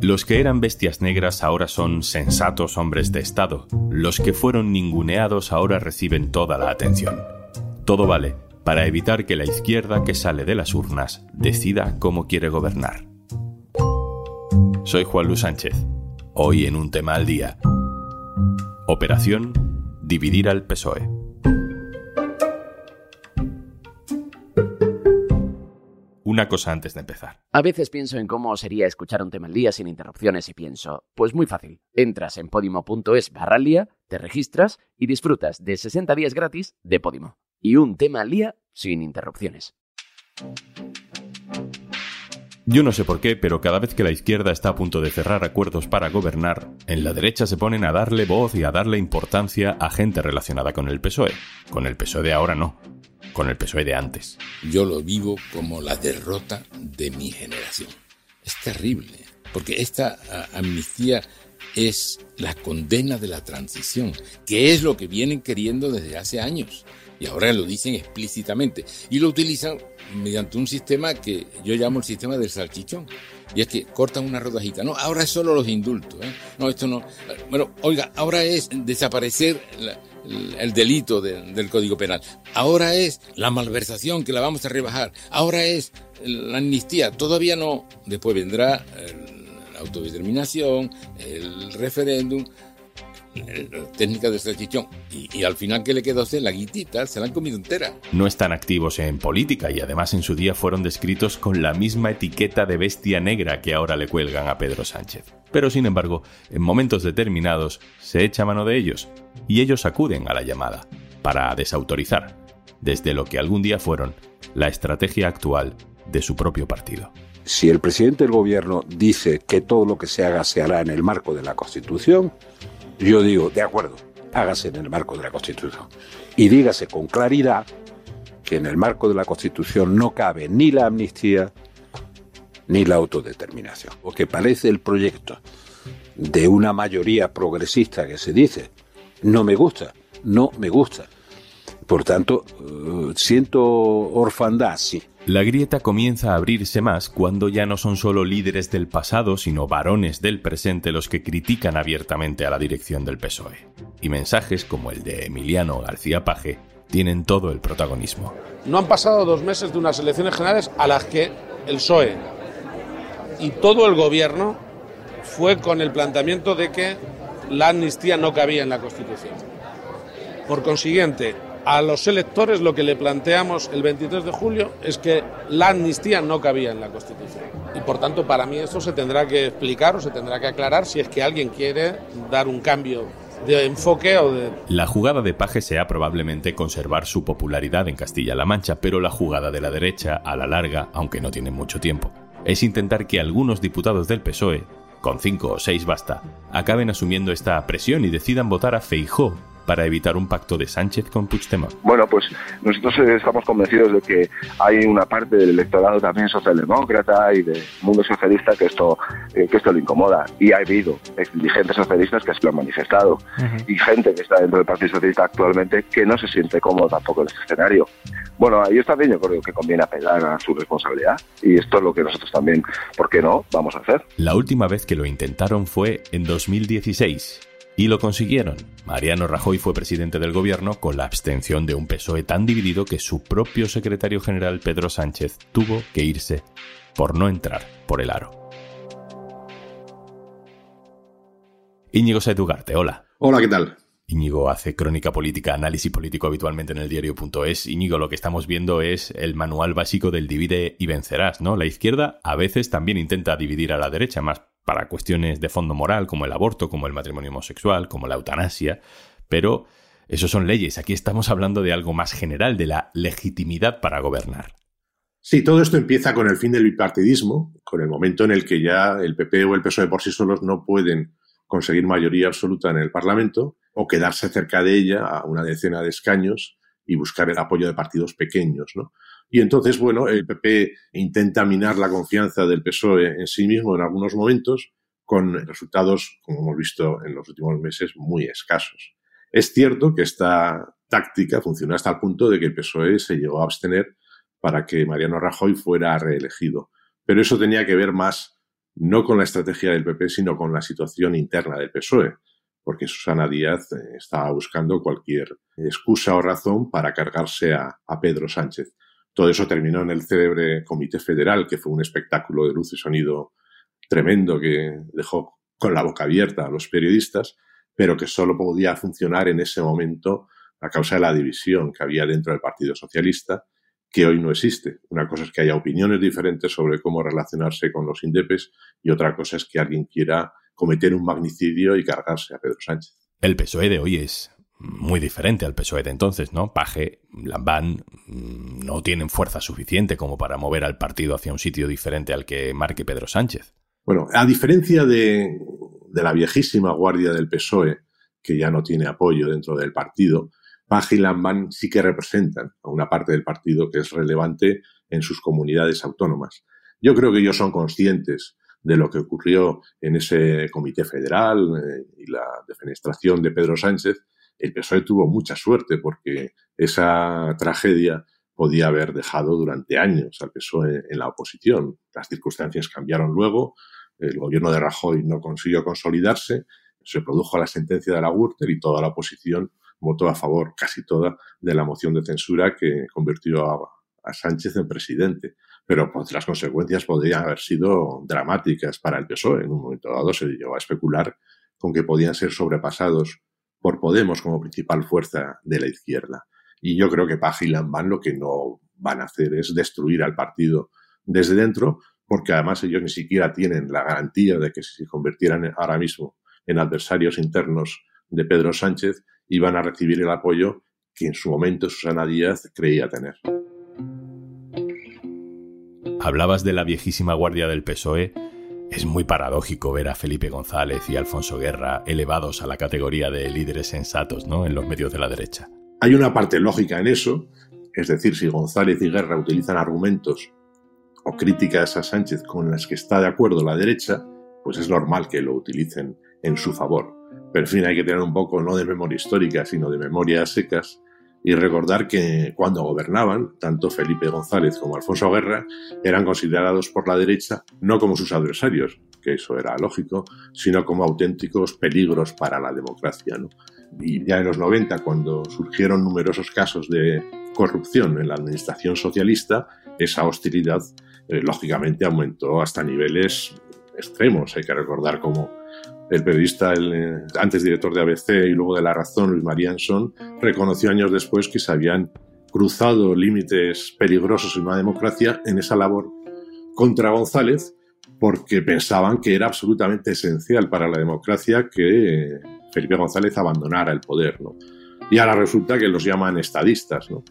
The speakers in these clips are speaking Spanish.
Los que eran bestias negras ahora son sensatos hombres de Estado. Los que fueron ninguneados ahora reciben toda la atención. Todo vale para evitar que la izquierda que sale de las urnas decida cómo quiere gobernar. Soy Juan Luis Sánchez. Hoy en un tema al día. Operación Dividir al PSOE. Una cosa antes de empezar. A veces pienso en cómo sería escuchar un tema al día sin interrupciones y pienso, pues muy fácil. Entras en podimo.es barra al día, te registras y disfrutas de 60 días gratis de Podimo. Y un tema al día sin interrupciones. Yo no sé por qué, pero cada vez que la izquierda está a punto de cerrar acuerdos para gobernar, en la derecha se ponen a darle voz y a darle importancia a gente relacionada con el PSOE. Con el PSOE de ahora no, con el PSOE de antes. Yo lo vivo como la derrota de mi generación. Es terrible, porque esta amnistía es la condena de la transición, que es lo que vienen queriendo desde hace años. Y ahora lo dicen explícitamente. Y lo utilizan mediante un sistema que yo llamo el sistema del salchichón. Y es que cortan una rodajita. No, ahora es solo los indultos. ¿eh? No, esto no. Bueno, oiga, ahora es desaparecer el delito del Código Penal. Ahora es la malversación que la vamos a rebajar. Ahora es la amnistía. Todavía no. Después vendrá la autodeterminación, el referéndum técnica de salchichón. Y, y, al final, ¿qué le quedó hacer? La guitita, se la han comido entera. No están activos en política y además en su día fueron descritos con la misma etiqueta de bestia negra que ahora le cuelgan a Pedro Sánchez. Pero sin embargo, en momentos determinados se echa mano de ellos y ellos acuden a la llamada para desautorizar, desde lo que algún día fueron la estrategia actual de su propio partido. Si el presidente del gobierno dice que todo lo que se haga se hará en el marco de la Constitución, yo digo, de acuerdo, hágase en el marco de la Constitución. Y dígase con claridad que en el marco de la Constitución no cabe ni la amnistía ni la autodeterminación. Porque parece el proyecto de una mayoría progresista que se dice, no me gusta, no me gusta. Por tanto, eh, siento orfandad, sí. La grieta comienza a abrirse más cuando ya no son solo líderes del pasado, sino varones del presente los que critican abiertamente a la dirección del PSOE. Y mensajes como el de Emiliano García Paje tienen todo el protagonismo. No han pasado dos meses de unas elecciones generales a las que el PSOE y todo el gobierno fue con el planteamiento de que la amnistía no cabía en la Constitución. Por consiguiente, a los electores lo que le planteamos el 23 de julio es que la amnistía no cabía en la Constitución. Y por tanto, para mí esto se tendrá que explicar o se tendrá que aclarar si es que alguien quiere dar un cambio de enfoque o de... La jugada de Paje sea probablemente conservar su popularidad en Castilla-La Mancha, pero la jugada de la derecha, a la larga, aunque no tiene mucho tiempo, es intentar que algunos diputados del PSOE, con cinco o seis basta, acaben asumiendo esta presión y decidan votar a Feijó para evitar un pacto de Sánchez con Puigdemont? Bueno, pues nosotros eh, estamos convencidos de que hay una parte del electorado también socialdemócrata y del mundo socialista que esto, eh, que esto le incomoda. Y ha habido dirigentes socialistas que se lo han manifestado y gente que está dentro del Partido Socialista actualmente que no se siente cómodo tampoco en este escenario. Bueno, ahí está bien, yo creo que conviene apelar a su responsabilidad y esto es lo que nosotros también, ¿por qué no?, vamos a hacer. La última vez que lo intentaron fue en 2016 y lo consiguieron. Mariano Rajoy fue presidente del gobierno con la abstención de un PSOE tan dividido que su propio secretario general Pedro Sánchez tuvo que irse por no entrar por el aro. Íñigo Saedugarte, hola. Hola, ¿qué tal? Íñigo hace crónica política, análisis político habitualmente en el diario.es. Íñigo, lo que estamos viendo es el manual básico del divide y vencerás, ¿no? La izquierda a veces también intenta dividir a la derecha, más para cuestiones de fondo moral, como el aborto, como el matrimonio homosexual, como la eutanasia, pero eso son leyes. Aquí estamos hablando de algo más general, de la legitimidad para gobernar. Sí, todo esto empieza con el fin del bipartidismo, con el momento en el que ya el PP o el PSOE por sí solos no pueden conseguir mayoría absoluta en el Parlamento o quedarse cerca de ella a una decena de escaños y buscar el apoyo de partidos pequeños, ¿no? Y entonces, bueno, el PP intenta minar la confianza del PSOE en sí mismo en algunos momentos, con resultados, como hemos visto en los últimos meses, muy escasos. Es cierto que esta táctica funcionó hasta el punto de que el PSOE se llegó a abstener para que Mariano Rajoy fuera reelegido. Pero eso tenía que ver más no con la estrategia del PP, sino con la situación interna del PSOE, porque Susana Díaz eh, estaba buscando cualquier excusa o razón para cargarse a, a Pedro Sánchez. Todo eso terminó en el célebre Comité Federal, que fue un espectáculo de luz y sonido tremendo que dejó con la boca abierta a los periodistas, pero que solo podía funcionar en ese momento a causa de la división que había dentro del Partido Socialista, que hoy no existe. Una cosa es que haya opiniones diferentes sobre cómo relacionarse con los indepes y otra cosa es que alguien quiera cometer un magnicidio y cargarse a Pedro Sánchez. El PSOE de hoy es muy diferente al PSOE de entonces, ¿no? Paje, Lambán mm, no tienen fuerza suficiente como para mover al partido hacia un sitio diferente al que marque Pedro Sánchez. Bueno, a diferencia de, de la viejísima guardia del PSOE, que ya no tiene apoyo dentro del partido, Paje y Lambán sí que representan a una parte del partido que es relevante en sus comunidades autónomas. Yo creo que ellos son conscientes de lo que ocurrió en ese comité federal eh, y la defenestración de Pedro Sánchez, el PSOE tuvo mucha suerte porque esa tragedia podía haber dejado durante años al PSOE en la oposición. Las circunstancias cambiaron luego, el gobierno de Rajoy no consiguió consolidarse, se produjo la sentencia de la Gürtel y toda la oposición votó a favor, casi toda, de la moción de censura que convirtió a, Sánchez en presidente. Pero pues, las consecuencias podrían haber sido dramáticas para el PSOE. En un momento dado se llegó a especular con que podían ser sobrepasados por Podemos como principal fuerza de la izquierda. Y yo creo que Paja y Lambán lo que no van a hacer es destruir al partido desde dentro, porque además ellos ni siquiera tienen la garantía de que si se convirtieran ahora mismo en adversarios internos de Pedro Sánchez, iban a recibir el apoyo que en su momento Susana Díaz creía tener. Hablabas de la viejísima guardia del PSOE. Es muy paradójico ver a Felipe González y Alfonso Guerra elevados a la categoría de líderes sensatos ¿no? en los medios de la derecha. Hay una parte lógica en eso, es decir, si González y Guerra utilizan argumentos o críticas a Sánchez con las que está de acuerdo la derecha, pues es normal que lo utilicen en su favor. Pero en fin, hay que tener un poco no de memoria histórica, sino de memoria secas y recordar que cuando gobernaban, tanto Felipe González como Alfonso Guerra eran considerados por la derecha no como sus adversarios, que eso era lógico, sino como auténticos peligros para la democracia. Y ya en los 90, cuando surgieron numerosos casos de corrupción en la administración socialista, esa hostilidad eh, lógicamente aumentó hasta niveles extremos. Hay que recordar cómo el periodista, el, eh, antes director de ABC y luego de La Razón, Luis Marianson, reconoció años después que se habían cruzado límites peligrosos en una democracia en esa labor contra González porque pensaban que era absolutamente esencial para la democracia que Felipe González abandonara el poder. ¿no? Y ahora resulta que los llaman estadistas. ¿no?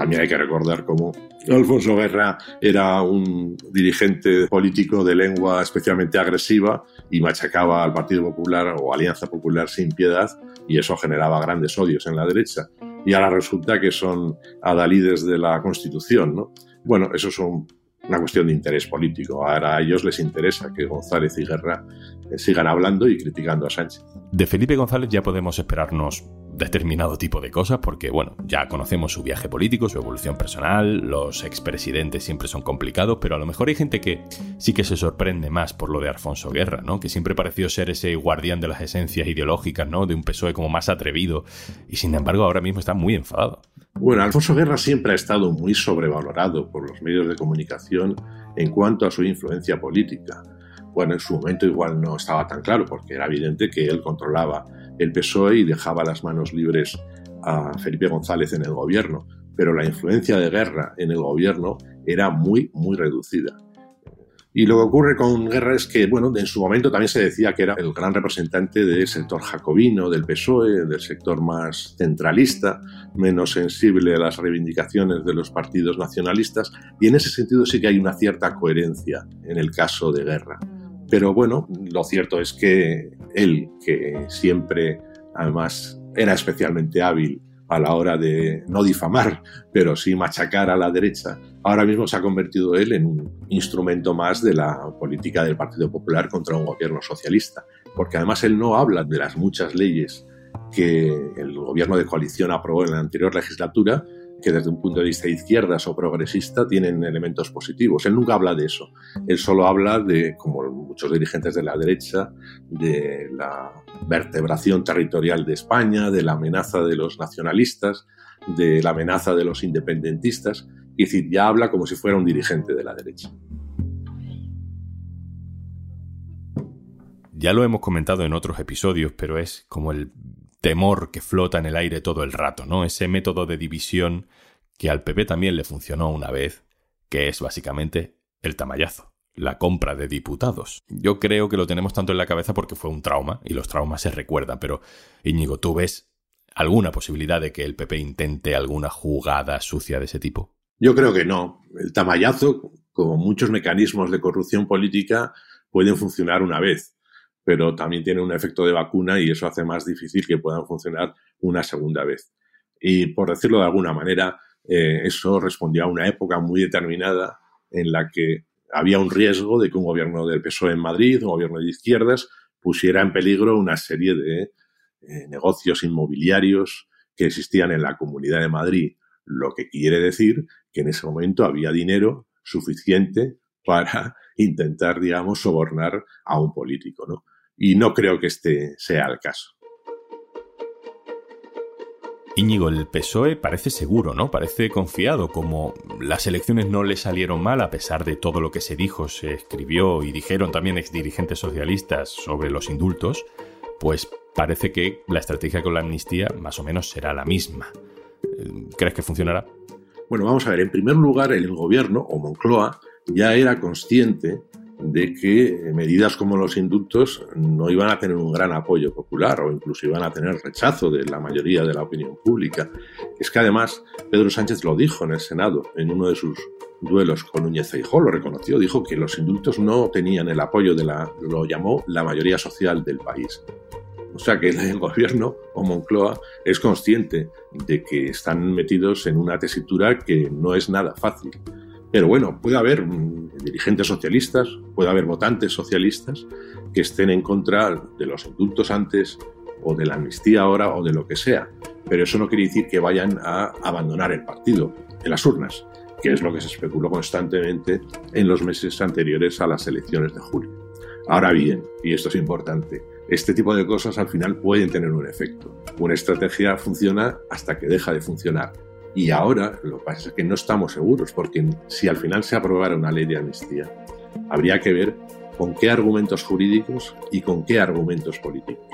También hay que recordar cómo Alfonso Guerra era un dirigente político de lengua especialmente agresiva y machacaba al Partido Popular o Alianza Popular sin piedad y eso generaba grandes odios en la derecha. Y ahora resulta que son adalides de la Constitución, ¿no? Bueno, eso son una cuestión de interés político. Ahora a ellos les interesa que González y Guerra eh, sigan hablando y criticando a Sánchez. De Felipe González ya podemos esperarnos determinado tipo de cosas porque, bueno, ya conocemos su viaje político, su evolución personal, los expresidentes siempre son complicados, pero a lo mejor hay gente que sí que se sorprende más por lo de Alfonso Guerra, ¿no? Que siempre pareció ser ese guardián de las esencias ideológicas, ¿no? De un PSOE como más atrevido y sin embargo ahora mismo está muy enfadado. Bueno, Alfonso Guerra siempre ha estado muy sobrevalorado por los medios de comunicación en cuanto a su influencia política. Bueno, en su momento igual no estaba tan claro porque era evidente que él controlaba el PSOE y dejaba las manos libres a Felipe González en el gobierno, pero la influencia de Guerra en el gobierno era muy, muy reducida. Y lo que ocurre con Guerra es que, bueno, en su momento también se decía que era el gran representante del sector jacobino, del PSOE, del sector más centralista, menos sensible a las reivindicaciones de los partidos nacionalistas, y en ese sentido sí que hay una cierta coherencia en el caso de Guerra. Pero bueno, lo cierto es que él, que siempre además era especialmente hábil a la hora de no difamar, pero sí machacar a la derecha, ahora mismo se ha convertido él en un instrumento más de la política del Partido Popular contra un gobierno socialista, porque además él no habla de las muchas leyes que el gobierno de coalición aprobó en la anterior legislatura, que desde un punto de vista izquierdas o progresista tienen elementos positivos. Él nunca habla de eso. Él solo habla de, como muchos dirigentes de la derecha, de la vertebración territorial de España, de la amenaza de los nacionalistas, de la amenaza de los independentistas. Y decir, ya habla como si fuera un dirigente de la derecha. Ya lo hemos comentado en otros episodios, pero es como el temor que flota en el aire todo el rato, ¿no? Ese método de división que al PP también le funcionó una vez, que es básicamente el tamallazo, la compra de diputados. Yo creo que lo tenemos tanto en la cabeza porque fue un trauma y los traumas se recuerdan, pero Íñigo, ¿tú ves alguna posibilidad de que el PP intente alguna jugada sucia de ese tipo? Yo creo que no. El tamallazo, como muchos mecanismos de corrupción política, pueden funcionar una vez pero también tiene un efecto de vacuna y eso hace más difícil que puedan funcionar una segunda vez. Y por decirlo de alguna manera, eh, eso respondía a una época muy determinada en la que había un riesgo de que un gobierno del PSOE en Madrid, un gobierno de izquierdas, pusiera en peligro una serie de eh, negocios inmobiliarios que existían en la Comunidad de Madrid, lo que quiere decir que en ese momento había dinero suficiente para intentar, digamos, sobornar a un político, ¿no? y no creo que este sea el caso. Íñigo, el PSOE parece seguro, ¿no? Parece confiado, como las elecciones no le salieron mal a pesar de todo lo que se dijo, se escribió y dijeron también exdirigentes socialistas sobre los indultos, pues parece que la estrategia con la amnistía más o menos será la misma. ¿Crees que funcionará? Bueno, vamos a ver, en primer lugar, el gobierno, o Moncloa, ya era consciente de que medidas como los indultos no iban a tener un gran apoyo popular o incluso iban a tener rechazo de la mayoría de la opinión pública. Es que además Pedro Sánchez lo dijo en el Senado en uno de sus duelos con Núñez Feijóo, lo reconoció, dijo que los indultos no tenían el apoyo de la, lo llamó la mayoría social del país. O sea que el gobierno o Moncloa es consciente de que están metidos en una tesitura que no es nada fácil. Pero bueno, puede haber mm, dirigentes socialistas, puede haber votantes socialistas que estén en contra de los indultos antes o de la amnistía ahora o de lo que sea. Pero eso no quiere decir que vayan a abandonar el partido en las urnas, que es lo que se especuló constantemente en los meses anteriores a las elecciones de julio. Ahora bien, y esto es importante, este tipo de cosas al final pueden tener un efecto. Una estrategia funciona hasta que deja de funcionar y ahora lo que pasa es que no estamos seguros, porque si al final se aprobara una ley de amnistía, habría que ver con qué argumentos jurídicos y con qué argumentos políticos.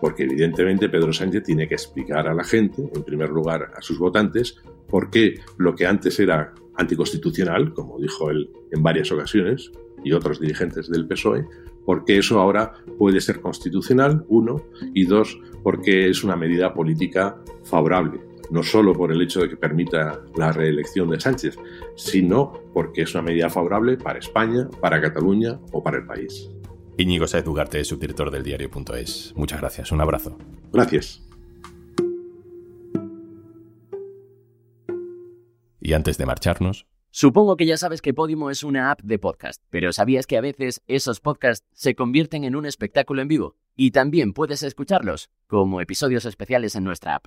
Porque evidentemente Pedro Sánchez tiene que explicar a la gente, en primer lugar a sus votantes, por qué lo que antes era anticonstitucional, como dijo él en varias ocasiones, y otros dirigentes del PSOE, por qué eso ahora puede ser constitucional, uno, y dos, porque es una medida política favorable no solo por el hecho de que permita la reelección de Sánchez, sino porque es una medida favorable para España, para Cataluña o para el país. Íñigo Saez Ugarte, subdirector del diario.es. Muchas gracias, un abrazo. Gracias. Y antes de marcharnos... Supongo que ya sabes que Podimo es una app de podcast, pero ¿sabías que a veces esos podcasts se convierten en un espectáculo en vivo? Y también puedes escucharlos como episodios especiales en nuestra app.